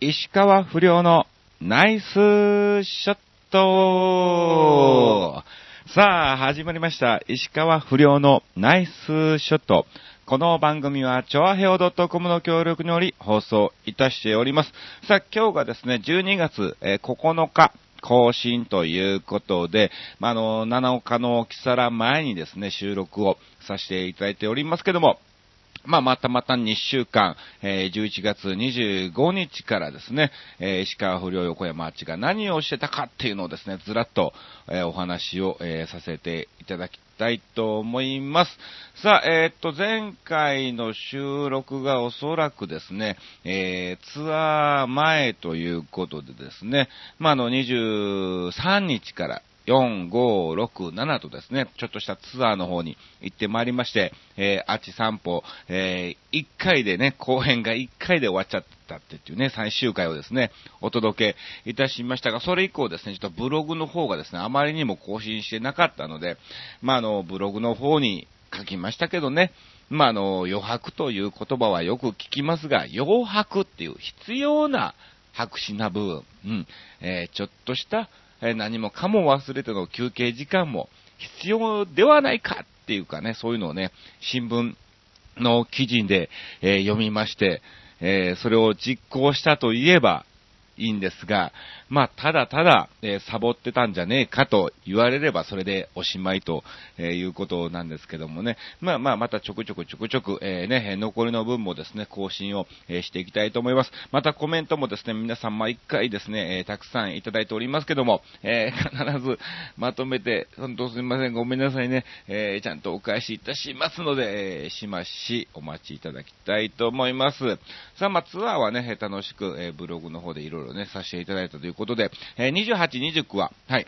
石川不良のナイスショットさあ、始まりました。石川不良のナイスショット。この番組は、チョアヘオ .com の協力により放送いたしております。さあ、今日がですね、12月えー9日、更新ということで、まあ、の、七日の木更前にですね、収録をさせていただいておりますけども、まあ、またまた2週間、えー11月25日からですね、えー石川不良横山あっちが何をしてたかっていうのをですね、ずらっと、えーお話を、えーさせていただきたいと思います。さあ、えーっと、前回の収録がおそらくですね、えーツアー前ということでですね、まあ、あの、23日から、4、5、6、7とですね、ちょっとしたツアーの方に行ってまいりまして、えー、あち散歩、えー、1回でね、後編が1回で終わっちゃったっていうね、最終回をですね、お届けいたしましたが、それ以降ですね、ちょっとブログの方がですね、あまりにも更新してなかったので、まあ、あの、ブログの方に書きましたけどね、まあ、あの、余白という言葉はよく聞きますが、余白っていう必要な白紙な部分、うん、えーちょっとした、え何もかも忘れての休憩時間も必要ではないかっていうかね、そういうのをね、新聞の記事で、え読みまして、えそれを実行したといえばいいんですが、まあ、ただただ、えーサボってたんじゃねえかと言われればそれでおしまいと、えーいうことなんですけどもね。まあまあ、またちょくちょくちょくちょく、えーね、残りの分もですね、更新を、えしていきたいと思います。またコメントもですね、皆さん毎回ですね、えたくさんいただいておりますけども、え必ずまとめて、本当すみません、ごめんなさいね、えちゃんとお返しいたしますので、えしまし、お待ちいただきたいと思います。さあ、まあ、ツアーはね、楽しく、えブログの方でいろいろね、させていただいたということで、え28、29は、はい、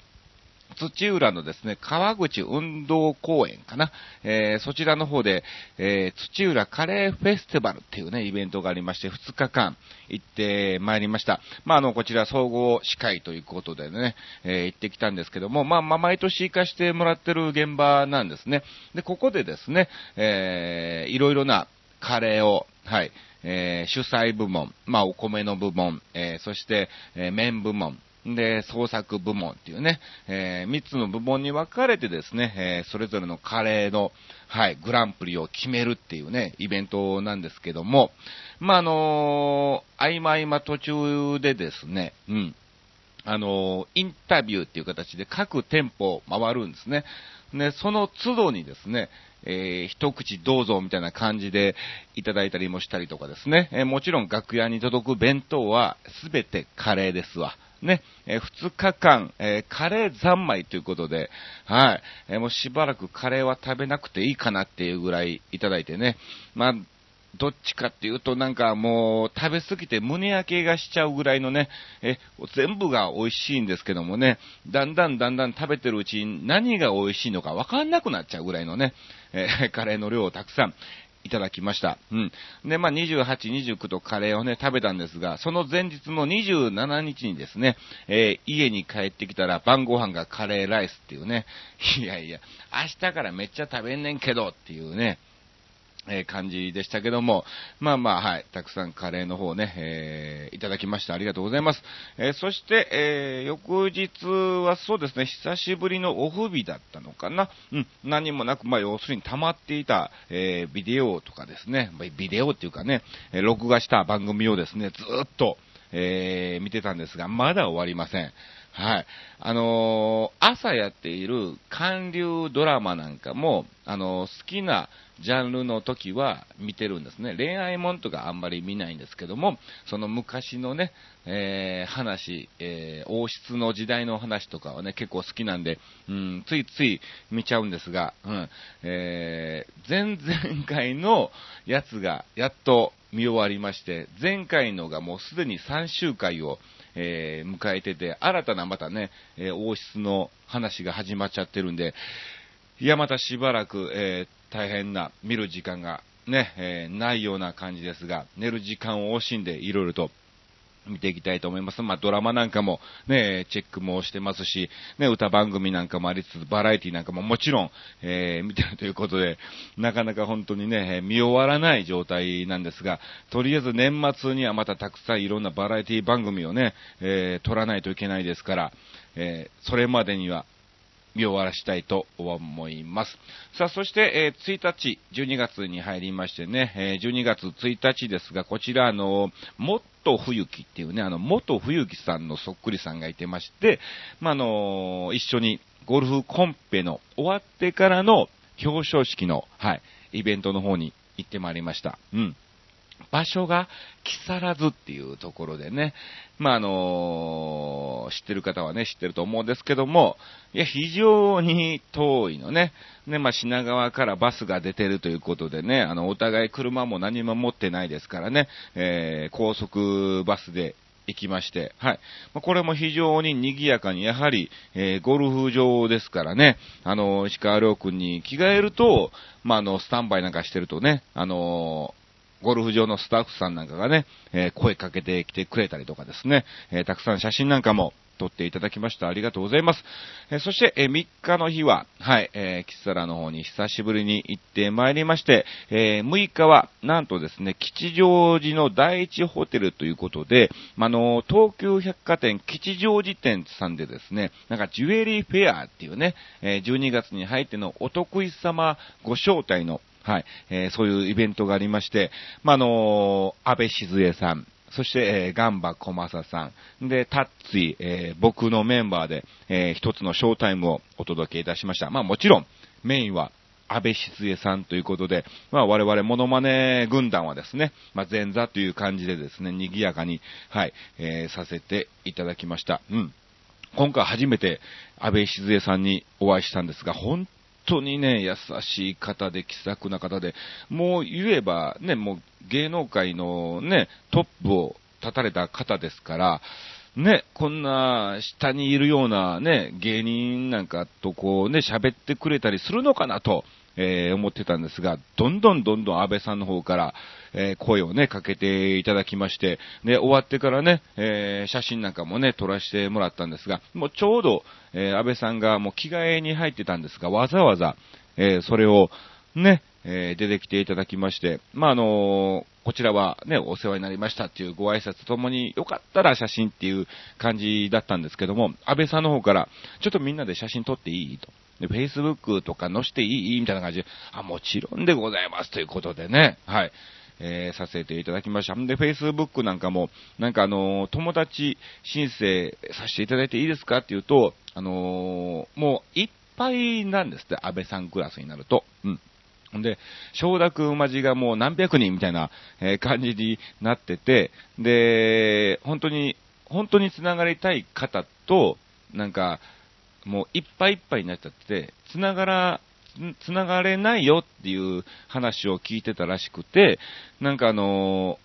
土浦のですね、川口運動公園かな。えーそちらの方で、えー土浦カレーフェスティバルっていうね、イベントがありまして、2日間行ってまいりました。まあ、あの、こちら総合司会ということでね、えー行ってきたんですけども、まあ、まあ、毎年行かしてもらってる現場なんですね。で、ここでですね、えーいろいろなカレーを、はい、えー主催部門、まあ、お米の部門、えーそして、えー麺部門、で、創作部門っていうね、え3つの部門に分かれてですね、えーそれぞれのカレーの、はい、グランプリを決めるっていうね、イベントなんですけども、まあ、あのー合間合間途中でですね、うん、あの、インタビューっていう形で各店舗回るんですね。で、その都度にですね、えー一口どうぞみたいな感じでいただいたりもしたりとかですね、えーもちろん楽屋に届く弁当はすべてカレーですわ。ね、えー二日間、えーカレー三昧ということで、はい、えーもうしばらくカレーは食べなくていいかなっていうぐらいいただいてね、まあ、どっちかっていうとなんかもう食べ過ぎて胸焼けがしちゃうぐらいのね、え、全部が美味しいんですけどもね、だんだんだんだん食べてるうちに何が美味しいのかわかんなくなっちゃうぐらいのね、えカレーの量をたくさんいただきました。うん。で、まあ、28、29とカレーをね、食べたんですが、その前日の27日にですね、えー家に帰ってきたら晩ご飯がカレーライスっていうね、いやいや、明日からめっちゃ食べんねんけどっていうね、え感じでしたけども、まあまあ、はい、たくさんカレーの方ね、えーいただきました。ありがとうございます。えーそして、えー翌日はそうですね、久しぶりのオフ日だったのかな。うん、何もなく、まあ、要するに溜まっていた、えビデオとかですね、ビデオっていうかね、え録画した番組をですね、ずっと、え見てたんですが、まだ終わりません。はい。あのー朝やっている韓流ドラマなんかも、あのー好きなジャンルの時は見てるんですね。恋愛もんとかあんまり見ないんですけども、その昔のね、えー話、え王室の時代の話とかはね、結構好きなんで、うん、ついつい見ちゃうんですが、うん、え前々回のやつがやっと見終わりまして、前回のがもうすでに3週回を、えー迎えてて、新たなまたね、えー王室の話が始まっちゃってるんで、いや、またしばらく、えー大変な見る時間がね、えーないような感じですが、寝る時間を惜しんでいろいろと見ていきたいと思います。まあ、ドラマなんかもね、チェックもしてますし、ね、歌番組なんかもありつつ、バラエティなんかももちろん、えー、見てるということで、なかなか本当にね、見終わらない状態なんですが、とりあえず年末にはまたたくさんいろんなバラエティ番組をね、えー、撮らないといけないですから、えー、それまでには見終わらしたいと思います。さあ、そして、えー、1日、12月に入りましてね、えー、12月1日ですが、こちら、あの、もっと冬木っていうね、あの、元冬木さんのそっくりさんがいてまして、まあ、あの、一緒にゴルフコンペの終わってからの表彰式の、はい、イベントの方に行ってまいりました。うん。場所が木更津っていうところでね、まあ、あのー、知ってる方はね、知ってると思うんですけども、いや、非常に遠いのね。ね、まあ、品川からバスが出てるということでね、あの、お互い車も何も持ってないですからね、えー、高速バスで行きまして、はい。まこれも非常に賑やかに、やはり、えー、ゴルフ場ですからね、あの、石川亮君に着替えると、まあ、あの、スタンバイなんかしてるとね、あのゴルフ場のスタッフさんなんかがね、えー、声かけてきてくれたりとかですね、えー、たくさん写真なんかも撮っていただきました。ありがとうございます。えー、そして、え3日の日は、はい、えー、キサラの方に久しぶりに行ってまいりまして、え6日は、なんとですね、吉祥寺の第一ホテルということで、まあの、東急百貨店吉祥寺店さんでですね、なんかジュエリーフェアっていうね、え12月に入ってのお得意様ご招待のはい、えー、そういうイベントがありまして、まあ、のー、安倍静江さん、そして、えー、ガンバ小正さん、で、タッツィ、えー、僕のメンバーで、えー、一つのショータイムをお届けいたしました。まあもちろん、メインは安倍静江さんということで、まあ我々モノマネ軍団はですね、まあ前座という感じでですね、賑やかに、はい、えー、させていただきました。うん。今回初めて安倍静江さんにお会いしたんですが、本当にね、優しい方で気さくな方で、もう言えばね、もう芸能界のね、トップを立たれた方ですから、ね、こんな下にいるようなね、芸人なんかとこうね、喋ってくれたりするのかなと、えー、思ってたんですが、どんどんどんどん安倍さんの方から、えー、声をね、かけていただきまして、で、終わってからね、えー、写真なんかもね、撮らせてもらったんですが、もうちょうど、え安倍さんがもう着替えに入ってたんですが、わざわざ、えそれを、ね、え出てきていただきまして、まあ、あのこちらはね、お世話になりましたっていうご挨拶ともに、よかったら写真っていう感じだったんですけども、安倍さんの方から、ちょっとみんなで写真撮っていい？と。で、Facebook とか載せていい？みたいな感じで、あ、もちろんでございますということでね、はい。えー、させていただきました。で、Facebook なんかも、なんかあのー、友達申請させていただいていいですかって言うと、あのー、もういっぱいなんですって、安倍さんクラスになると。うん。んで、承諾待ちがもう何百人みたいな、え感じになってて、で、本当に、本当に繋がりたい方と、なんか、もういっぱいいっぱいになっちゃって、繋がら、繋がれないよっていう話を聞いてたらしくて、なんかあの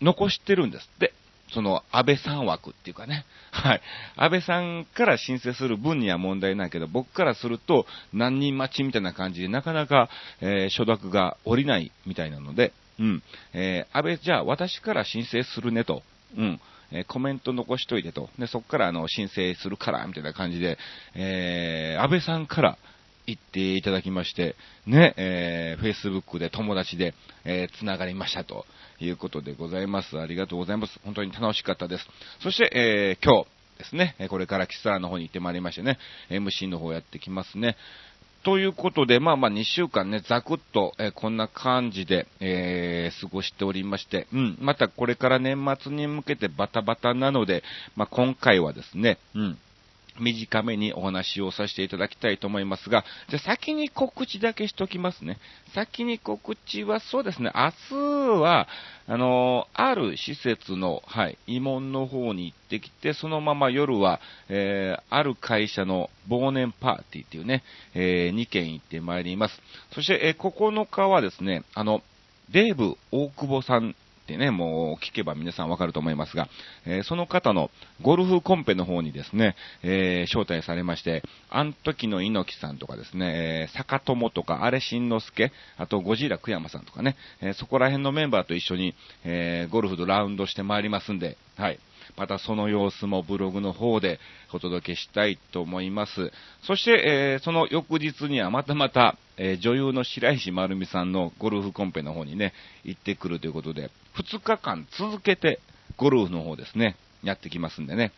ー、残してるんですって。その安倍さん枠っていうかね。はい。安倍さんから申請する分には問題ないけど、僕からすると何人待ちみたいな感じで、なかなか、えー、承諾が下りないみたいなので、うん。えー、安倍、じゃあ私から申請するねと。うん。えコメント残しといてと。で、そこからあの、申請するから、みたいな感じで、えー、安倍さんから言っていただきまして、ね、えー、Facebook で友達で、えー、繋がりましたということでございます。ありがとうございます。本当に楽しかったです。そして、えー、今日ですね、これからキスラーの方に行ってまいりましてね、MC の方やってきますね。ということで、まあまあ2週間ね、ざくっと、えー、こんな感じで、えー、過ごしておりまして、うん、またこれから年末に向けてバタバタなので、まあ今回はですね、うん、短めにお話をさせていただきたいと思いますが、じゃ先に告知だけしときますね。先に告知はそうですね、明日は、あの、ある施設の、はい、慰問の方に行ってきて、そのまま夜は、えー、ある会社の忘年パーティーっていうね、えー、2件行ってまいります。そして、えー、9日はですね、あの、デーブ大久保さんってね、もう聞けば皆さんわかると思いますが、えー、その方のゴルフコンペの方にですね、えー、招待されまして、あん時の猪木さんとかですね、えー、坂友とか、あれしんのすけ、あとゴジラ久山さんとかね、えそこら辺のメンバーと一緒に、えゴルフのラウンドしてまいりますんで、はい。またその様子もブログの方でお届けしたいと思います。そして、えー、その翌日にはまたまた、えー、女優の白石丸美さんのゴルフコンペの方にね、行ってくるということで、2日間続けてゴルフの方ですね、やってきますんでね。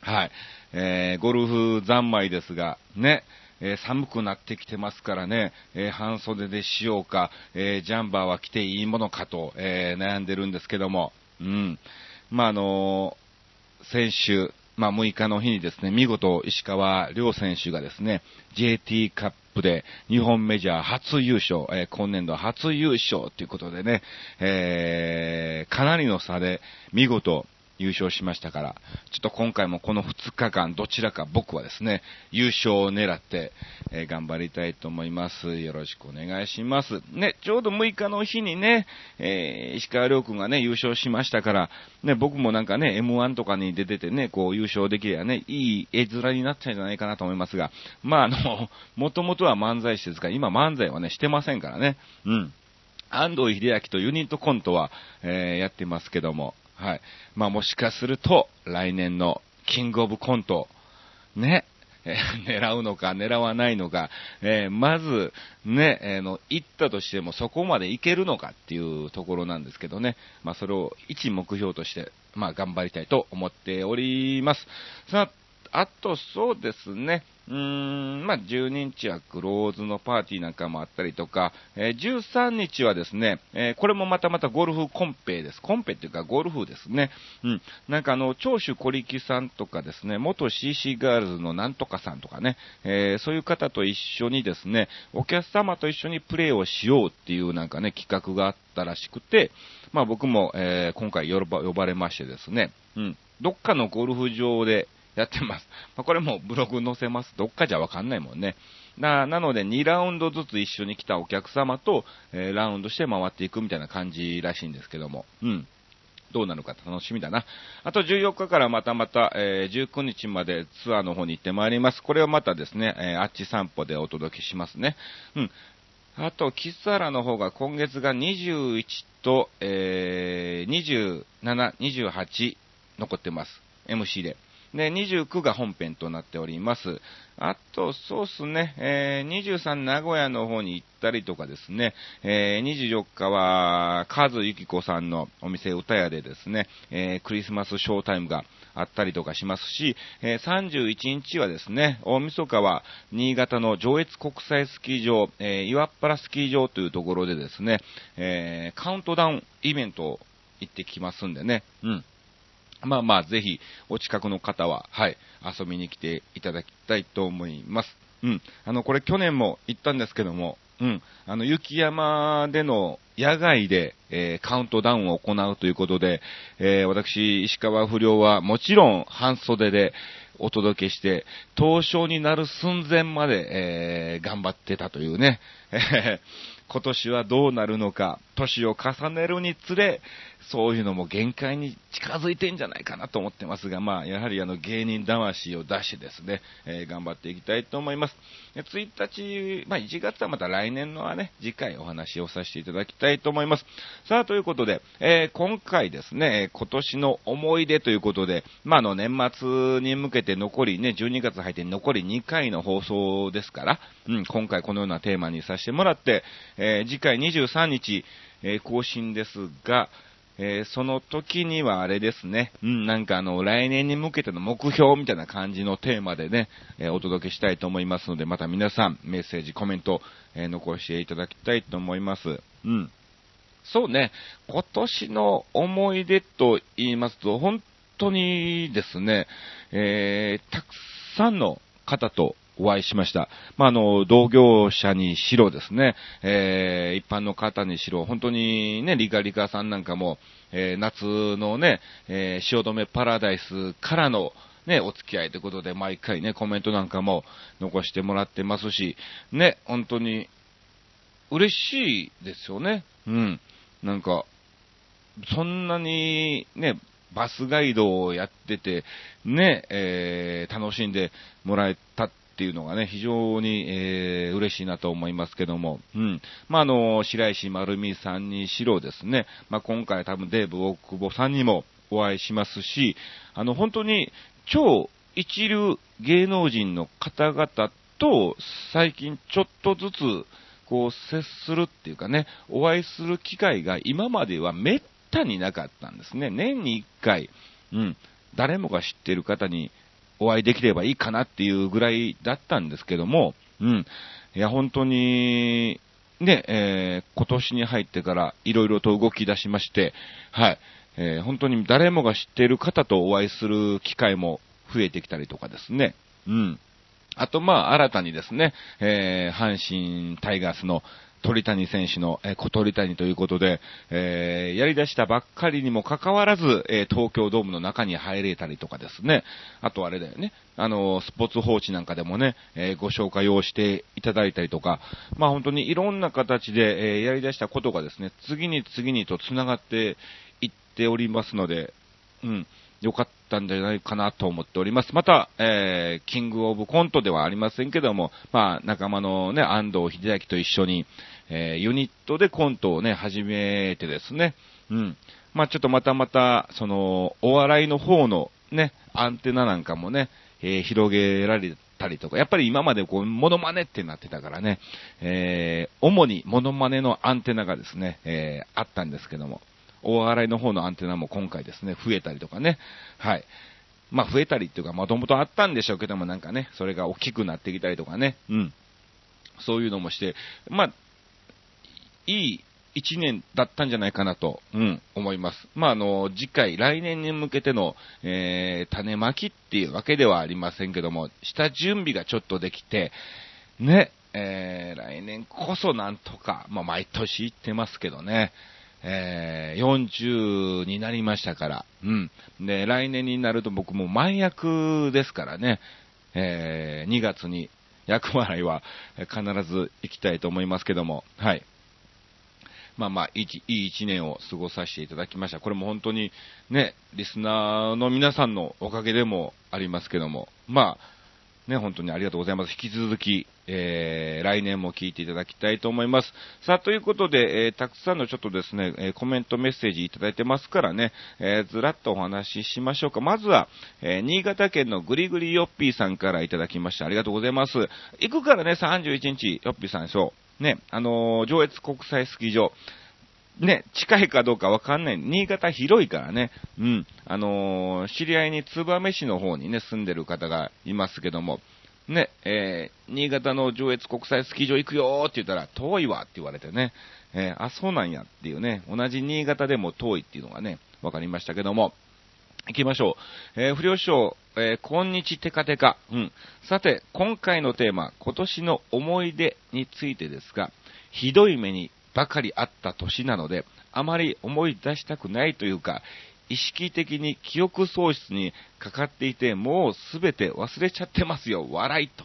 はい。えー、ゴルフ三昧ですが、ね、えー、寒くなってきてますからね、えー、半袖でしようか、え、ジャンバーは着ていいものかと、え悩んでるんですけども、うん。まあ、あの先週、まあ、6日の日にですね、見事石川遼選手がですね、JT カップで日本メジャー初優勝、えー、今年度初優勝ということでね、えー、かなりの差で見事優勝しましたから、ちょっと今回もこの2日間、どちらか僕はですね、優勝を狙って、えー、頑張りたいと思います。よろしくお願いします。ね、ちょうど6日の日にね、えー、石川遼君がね、優勝しましたから、ね、僕もなんかね、M1 とかに出ててね、こう優勝できればね、いい絵面になったんじゃないかなと思いますが、まああの、もともとは漫才師ですから、今漫才はね、してませんからね、うん。安藤秀明とユニットコントは、えー、やってますけども、はい。まあもしかすると、来年のキングオブコント、ね、え、狙うのか狙わないのか、えー、まず、ね、えー、の、行ったとしてもそこまで行けるのかっていうところなんですけどね、まあそれを一目標として、まあ頑張りたいと思っております。さあ、あとそうですね、うーん、まあ、12日はクローズのパーティーなんかもあったりとか、えー、13日はですね、えー、これもまたまたゴルフコンペです。コンペっていうかゴルフですね。うん。なんかあの、長州小力さんとかですね、元 CC ガールズのなんとかさんとかね、えー、そういう方と一緒にですね、お客様と一緒にプレーをしようっていうなんかね、企画があったらしくて、まあ僕も、え今回呼ば呼ばれましてですね、うん。どっかのゴルフ場で、やってます。まあ、これもブログ載せます。どっかじゃわかんないもんね。な、なので2ラウンドずつ一緒に来たお客様と、えー、ラウンドして回っていくみたいな感じらしいんですけども。うん。どうなるか楽しみだな。あと14日からまたまた、えー、19日までツアーの方に行ってまいります。これはまたですね、えー、あっち散歩でお届けしますね。うん。あと、キスアラの方が今月が21と、えー、27、28残ってます。MC で。で、29が本編となっております。あと、そうっすね、えー、23名古屋の方に行ったりとかですね、えー、24日は、カズユキコさんのお店歌屋でですね、えー、クリスマスショータイムがあったりとかしますし、えー、31日はですね、大晦日は新潟の上越国際スキー場、えー、岩っ原スキー場というところでですね、えー、カウントダウンイベントを行ってきますんでね、うん。まあまあ、ぜひ、お近くの方は、はい、遊びに来ていただきたいと思います。うん。あの、これ去年も行ったんですけども、うん。あの、雪山での野外で、えー、カウントダウンを行うということで、えー、私、石川不良はもちろん半袖でお届けして、凍傷になる寸前まで、えー、頑張ってたというね、今年はどうなるのか、年を重ねるにつれ、そういうのも限界に近づいてんじゃないかなと思ってますが、まあ、やはりあの芸人魂を出してですね、えー、頑張っていきたいと思います。1日、まあ1月はまた来年のはね、次回お話をさせていただきたいと思います。さあ、ということで、えー、今回ですね、今年の思い出ということで、まああの年末に向けて残りね、12月入って残り2回の放送ですから、うん、今回このようなテーマにさせてもらって、えー、次回23日、えー、更新ですが、えー、その時にはあれですね、うん、なんかあの、来年に向けての目標みたいな感じのテーマでね、えー、お届けしたいと思いますので、また皆さん、メッセージ、コメント、えー、残していただきたいと思います。うん。そうね、今年の思い出と言いますと、本当にですね、えー、たくさんの方とお会いしました。まあ、あの、同業者にしろですね、えー、一般の方にしろ、本当にね、リカリカさんなんかも、えー、夏のね、えー、汐留パラダイスからの、ね、お付き合いということで、毎回ね、コメントなんかも残してもらってますし、ね、本当に、嬉しいですよね。うん。なんか、そんなにね、バスガイドをやってて、ね、えー、楽しんでもらえたっていうのがね、非常に、えー、嬉しいなと思いますけども、うん。まあ、あの、白石丸美さんにしろですね、まあ、今回多分デーブ大久保さんにもお会いしますし、あの、本当に超一流芸能人の方々と最近ちょっとずつこう接するっていうかね、お会いする機会が今まではめったになかったんですね。年に1回、うん、誰もが知ってる方にお会いできればいいかなっていうぐらいだったんですけども、うん、いや、本当に、ね、えー、今年に入ってから色々と動き出しまして、はい、えー、本当に誰もが知っている方とお会いする機会も増えてきたりとかですね、うん。あと、まあ、新たにですね、えー、阪神タイガースの鳥谷選手の、えー、小鳥谷ということで、えー、やり出したばっかりにもかかわらず、えー、東京ドームの中に入れたりとかですね、あとあれだよね、あの、スポーツ報知なんかでもね、えご紹介をしていただいたりとか、まあ本当にいろんな形で、えやり出したことがですね、次に次にと繋がっていっておりますので、うん、良かったんじゃないかなと思っております。また、えー、キングオブコントではありませんけども、まあ、仲間のね、安藤秀明と一緒に、えー、ユニットでコントをね、始めてですね、うん。まあ、ちょっとまたまた、その、お笑いの方のね、アンテナなんかもね、えー、広げられたりとか、やっぱり今までこう、モノマネってなってたからね、えー、主にモノマネのアンテナがですね、えー、あったんですけども、大洗の方のアンテナも今回ですね、増えたりとかね、はい。まあ増えたりっていうか、もともとあったんでしょうけども、なんかね、それが大きくなってきたりとかね、うん。そういうのもして、まあ、いい一年だったんじゃないかなと、うん、思います。まあ、あの、次回、来年に向けての、えー、種まきっていうわけではありませんけども、下準備がちょっとできて、ね、えー、来年こそなんとか、まあ、毎年言ってますけどね、えー、40になりましたから、うん。で、来年になると僕も前役ですからね、えー、2月に役払いは必ず行きたいと思いますけども、はい。まあまあ、いいい一年を過ごさせていただきました。これも本当にね、リスナーの皆さんのおかげでもありますけども、まあ、ね、本当にありがとうございます。引き続き、えー、来年も聞いていただきたいと思います。さあ、ということで、えー、たくさんのちょっとですね、えー、コメントメッセージいただいてますからね、えーずらっとお話ししましょうか。まずは、えー新潟県のぐりぐりよっぴーさんからいただきました。ありがとうございます。行くからね、31日、よっぴーさんでしょう。ね、あのー上越国際スキー場。ね、近いかどうかわかんない。新潟広いからね。うん。あのー、知り合いに燕市の方にね、住んでる方がいますけども、ね、えー、新潟の上越国際スキー場行くよって言ったら、遠いわって言われてね、えー、あ、そうなんやっていうね、同じ新潟でも遠いっていうのがね、わかりましたけども、行きましょう。えー、不良師匠、えー、こんにちテカテカ。うん。さて、今回のテーマ、今年の思い出についてですが、ひどい目にばかりあった年なので、あまり思い出したくないというか、意識的に記憶喪失にかかっていて、もうすべて忘れちゃってますよ、笑いと。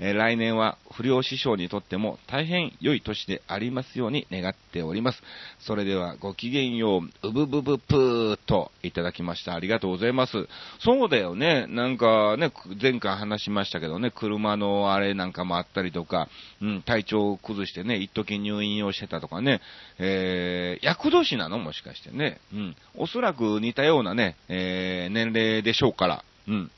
え、来年は不良師匠にとっても大変良い年でありますように願っております。それではごきげんよう、うぶぶぶぷーといただきました。ありがとうございます。そうだよね。なんかね、前回話しましたけどね、車のあれなんかもあったりとか、うん、体調を崩してね、一時入院をしてたとかね、えー、役年なの？もしかしてね。うん。おそらく似たようなね、えー、年齢でしょうから、うん。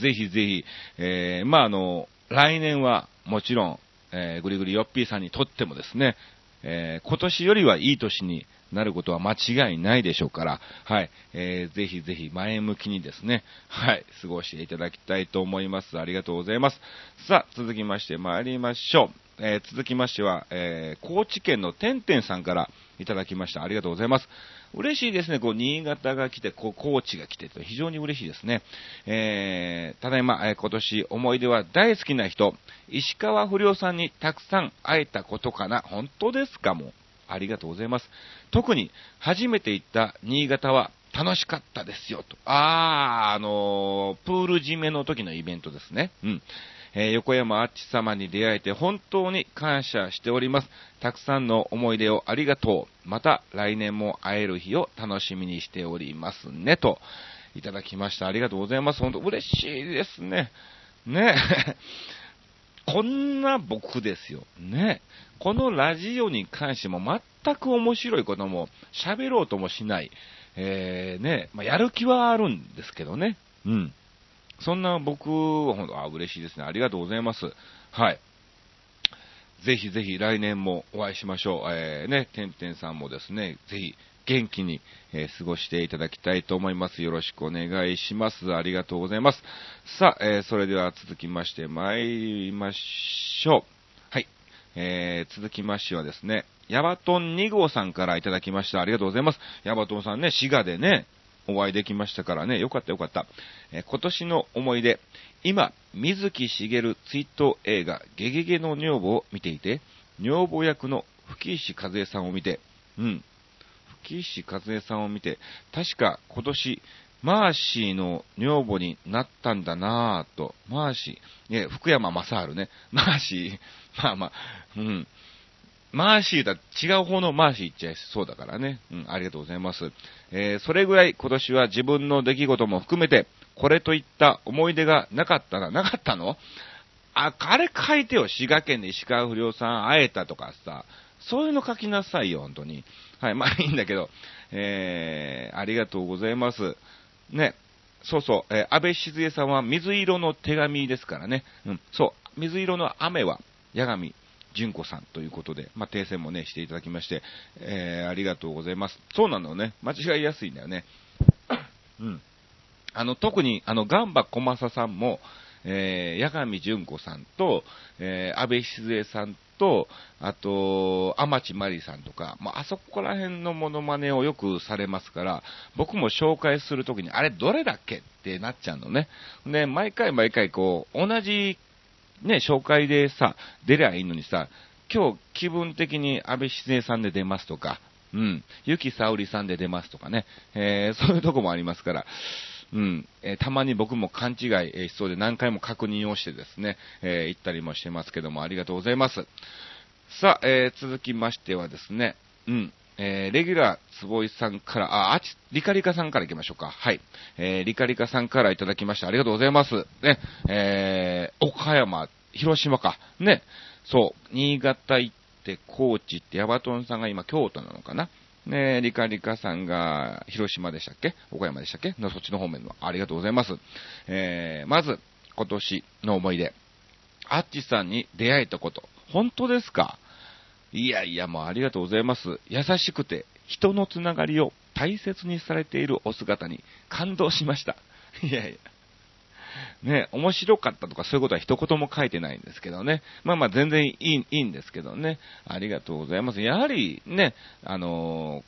ぜひぜひ、えー、まあ、あの、来年はもちろん、えー、ぐりぐりよっぴーさんにとってもですね、えー、今年よりはいい年になることは間違いないでしょうから、はい、えー、ぜひぜひ前向きにですね、はい、過ごしていただきたいと思います。ありがとうございます。さあ、続きまして参りましょう。えー、続きましては、えー、高知県のてんてんさんからいただきました。ありがとうございます。嬉しいですね。こう、新潟が来て、こう、高知が来てと非常に嬉しいですね。えー、ただいま、え、今年思い出は大好きな人、石川不良さんにたくさん会えたことかな。本当ですかも。ありがとうございます。特に、初めて行った新潟は、楽しかったですよ、と。あー、あのー、プール締めの時のイベントですね。うん。え、横山あっち様に出会えて本当に感謝しております。たくさんの思い出をありがとう。また来年も会える日を楽しみにしておりますね。と、いただきました。ありがとうございます。本当嬉しいですね。ね。こんな僕ですよ。ね。このラジオに関しても全く面白いことも喋ろうともしない。えー、ね、まあ、やる気はあるんですけどね。うん。そんな僕は本当、あ、嬉しいですね。ありがとうございます。はい。ぜひぜひ来年もお会いしましょう。えー、ね、てんてんさんもですね、ぜひ元気に、えー、過ごしていただきたいと思います。よろしくお願いします。ありがとうございます。さあ、えー、それでは続きまして参りましょう。はい。えー、続きましてはですね、ヤバトン2号さんからいただきました。ありがとうございます。ヤバトンさんね、滋賀でね、お会いできましたからね、よかったよかった。え今年の思い出、今、水木しげる追悼映画、ゲゲゲの女房を見ていて、女房役の吹石和恵さんを見て、うん、吹石和恵さんを見て、確か今年、マーシーの女房になったんだなぁと、マーシー、ね、福山雅治ね、マーシー、まあまあ、うん、マーシーだ、違う方のマーシー言っちゃいそうだからね。うん、ありがとうございます。えー、それぐらい今年は自分の出来事も含めて、これといった思い出がなかったな、なかったの？あ、あれ書いてよ。滋賀県で石川不良さん会えたとかさ。そういうの書きなさいよ、本当に。はい、まあいいんだけど。えー、ありがとうございます。ね。そうそう、えー、安倍静江さんは水色の手紙ですからね。うん、そう、水色の雨は、八神純子さんということで、まあ、訂正もね、していただきまして、えー、ありがとうございます。そうなのね、間違いやすいんだよね。うん。あの、特に、あの、ガンバ小正さんも、えー、八神純子さんと、えー、安倍静江さんと、あと、天地真理さんとか、まあ、あそこら辺のモノマネをよくされますから、僕も紹介するときに、あれどれだっけってなっちゃうのね。で、毎回毎回こう、同じね、紹介でさ、出りゃいいのにさ、今日気分的に安倍静江さんで出ますとか、うん、ゆきさおりさんで出ますとかね、えー、そういうとこもありますから、うん、えー、たまに僕も勘違いしそうで何回も確認をしてですね、えー、行ったりもしてますけども、ありがとうございます。さあ、えー、続きましてはですね、うん、えー、レギュラー坪井さんから、あ、あち、リカリカさんから行きましょうか。はい。えー、リカリカさんからいただきました。ありがとうございます。ね、えー、岡山、広島か。ね。そう、新潟行って高知行ってヤバトンさんが今京都なのかな。ねリカリカさんが広島でしたっけ？岡山でしたっけ？のそっちの方面の。ありがとうございます。えー、まず、今年の思い出。アッチさんに出会えたこと。本当ですか？いやいや、もうありがとうございます。優しくて、人のつながりを大切にされているお姿に感動しました。いやいや。ね、面白かったとかそういうことは一言も書いてないんですけどね。まあまあ全然いい、いいんですけどね。ありがとうございます。やはりね、あの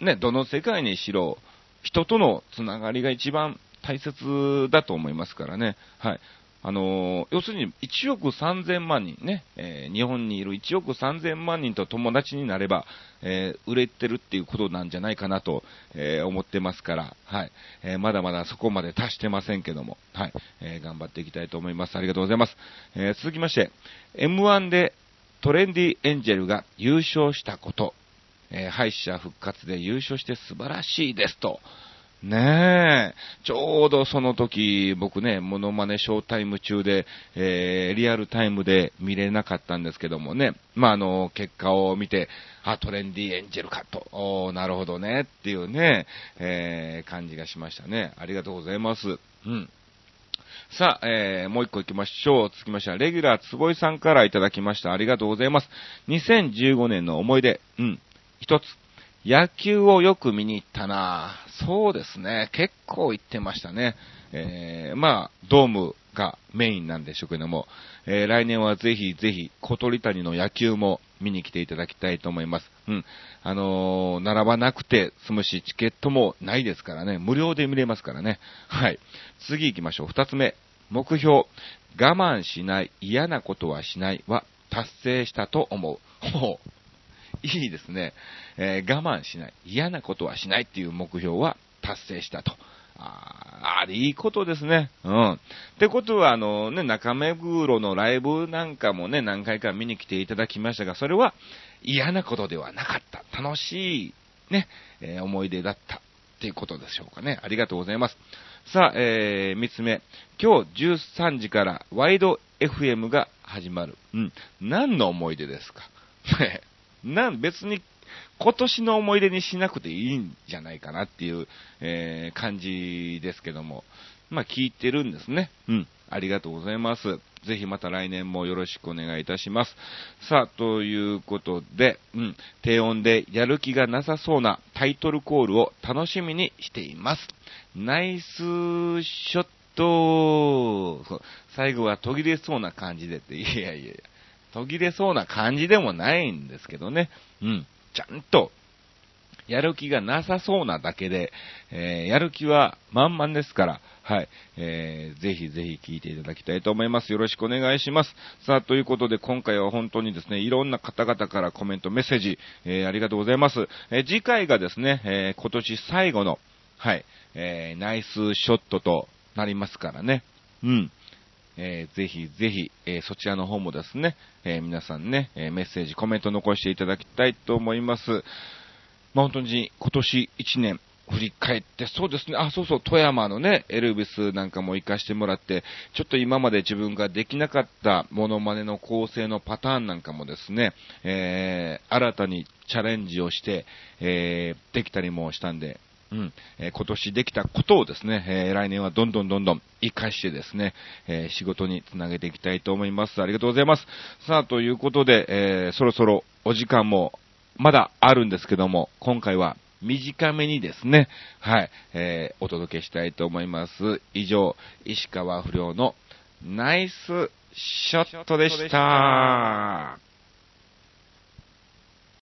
ー、ね、どの世界にしろ、人とのつながりが一番大切だと思いますからね。はい。あの、要するに1億3000万人ね、えー、日本にいる1億3000万人と友達になれば、えー、売れてるっていうことなんじゃないかなと、え思ってますから、はい、えまだまだそこまで達してませんけども、はい、え頑張っていきたいと思います。ありがとうございます。え続きまして、M1 でトレンディエンジェルが優勝したこと、え敗者復活で優勝して素晴らしいですと、ねえ、ちょうどその時、僕ね、モノマネショータイム中で、えー、リアルタイムで見れなかったんですけどもね、まあ、あの、結果を見て、あ、トレンディエンジェルかと、おなるほどね、っていうね、えー、感じがしましたね。ありがとうございます。うん。さあ、えー、もう一個行きましょう。続きましては、レギュラー坪井さんからいただきました。ありがとうございます。2015年の思い出、うん、一つ。野球をよく見に行ったなそうですね。結構行ってましたね。えー、まあ、ドームがメインなんでしょうけども、えー、来年はぜひぜひ小鳥谷の野球も見に来ていただきたいと思います。うん。あのー、並ばなくて済むし、チケットもないですからね。無料で見れますからね。はい。次行きましょう。二つ目。目標。我慢しない、嫌なことはしないは達成したと思う。ほう。いいですね。えー、我慢しない。嫌なことはしないっていう目標は達成したと。ああ、いいことですね。うん。ってことは、あのね、中目黒のライブなんかもね、何回か見に来ていただきましたが、それは嫌なことではなかった。楽しい、ね、えー、思い出だったっていうことでしょうかね。ありがとうございます。さあ、えー、三つ目。今日13時からワイド FM が始まる。うん。何の思い出ですか？なん、別に今年の思い出にしなくていいんじゃないかなっていう、えー、感じですけども。まあ、聞いてるんですね。うん。ありがとうございます。ぜひまた来年もよろしくお願いいたします。さあ、ということで、うん、低音でやる気がなさそうなタイトルコールを楽しみにしています。ナイスショット最後は途切れそうな感じでって、いやいやいや、途切れそうな感じでもないんですけどね。うん。ちゃんと、やる気がなさそうなだけで、えー、やる気は満々ですから、はい、えー、ぜひぜひ聞いていただきたいと思います。よろしくお願いします。さあ、ということで今回は本当にですね、いろんな方々からコメント、メッセージ、えー、ありがとうございます。えー、次回がですね、えー、今年最後の、はい、えー、ナイスショットとなりますからね。うん。えー、ぜひぜひ、えー、そちらの方もですね、えー、皆さんね、えメッセージ、コメント残していただきたいと思います。まあ、本当に今年1年振り返って、そうですね、あ、そうそう、富山のね、エルビスなんかも行かしてもらって、ちょっと今まで自分ができなかったモノマネの構成のパターンなんかもですね、えー、新たにチャレンジをして、えー、できたりもしたんで、うん、えー、今年できたことをですね、えー、来年はどんどんどんどん活かしてですね、えー、仕事につなげていきたいと思います。ありがとうございます。さあ、ということで、えそろそろお時間もまだあるんですけども、今回は短めにですね、はい、えお届けしたいと思います。以上、石川不良のナイスショットでした。